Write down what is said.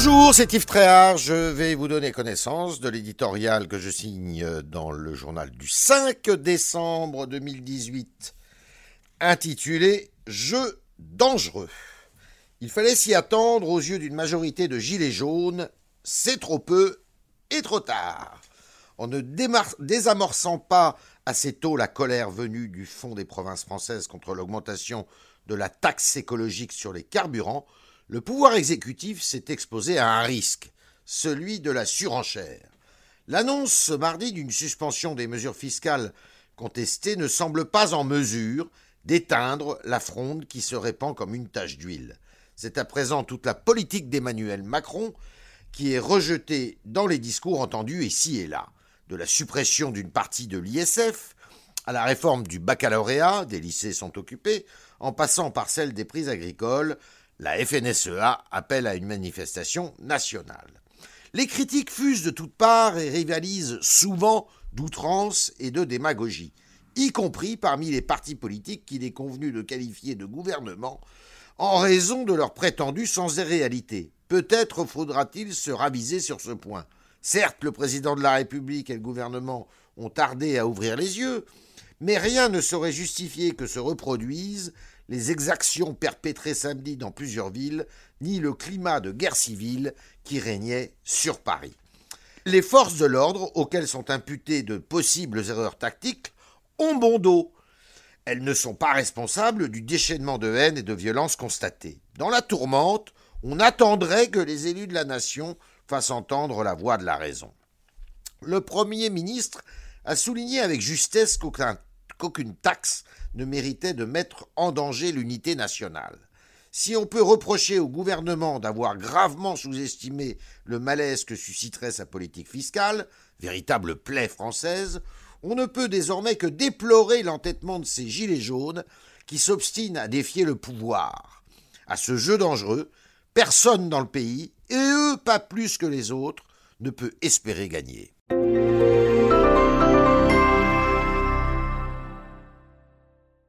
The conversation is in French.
Bonjour, c'est Yves Tréhard. Je vais vous donner connaissance de l'éditorial que je signe dans le journal du 5 décembre 2018, intitulé Jeux dangereux. Il fallait s'y attendre aux yeux d'une majorité de gilets jaunes. C'est trop peu et trop tard. En ne désamorçant pas assez tôt la colère venue du fond des provinces françaises contre l'augmentation de la taxe écologique sur les carburants, le pouvoir exécutif s'est exposé à un risque, celui de la surenchère. L'annonce ce mardi d'une suspension des mesures fiscales contestées ne semble pas en mesure d'éteindre la fronde qui se répand comme une tache d'huile. C'est à présent toute la politique d'Emmanuel Macron qui est rejetée dans les discours entendus ici et là, de la suppression d'une partie de l'ISF à la réforme du baccalauréat, des lycées sont occupés, en passant par celle des prix agricoles, la FNSEA appelle à une manifestation nationale. Les critiques fusent de toutes parts et rivalisent souvent d'outrance et de démagogie, y compris parmi les partis politiques qu'il est convenu de qualifier de gouvernement en raison de leur prétendue sans réalité. Peut-être faudra-t-il se raviser sur ce point. Certes, le président de la République et le gouvernement ont tardé à ouvrir les yeux, mais rien ne saurait justifier que se reproduisent les exactions perpétrées samedi dans plusieurs villes, ni le climat de guerre civile qui régnait sur Paris. Les forces de l'ordre, auxquelles sont imputées de possibles erreurs tactiques, ont bon dos. Elles ne sont pas responsables du déchaînement de haine et de violence constaté. Dans la tourmente, on attendrait que les élus de la nation fassent entendre la voix de la raison. Le Premier ministre a souligné avec justesse qu'aucune taxe ne méritait de mettre en danger l'unité nationale. Si on peut reprocher au gouvernement d'avoir gravement sous-estimé le malaise que susciterait sa politique fiscale, véritable plaie française, on ne peut désormais que déplorer l'entêtement de ces gilets jaunes qui s'obstinent à défier le pouvoir. À ce jeu dangereux, personne dans le pays, et eux pas plus que les autres, ne peut espérer gagner.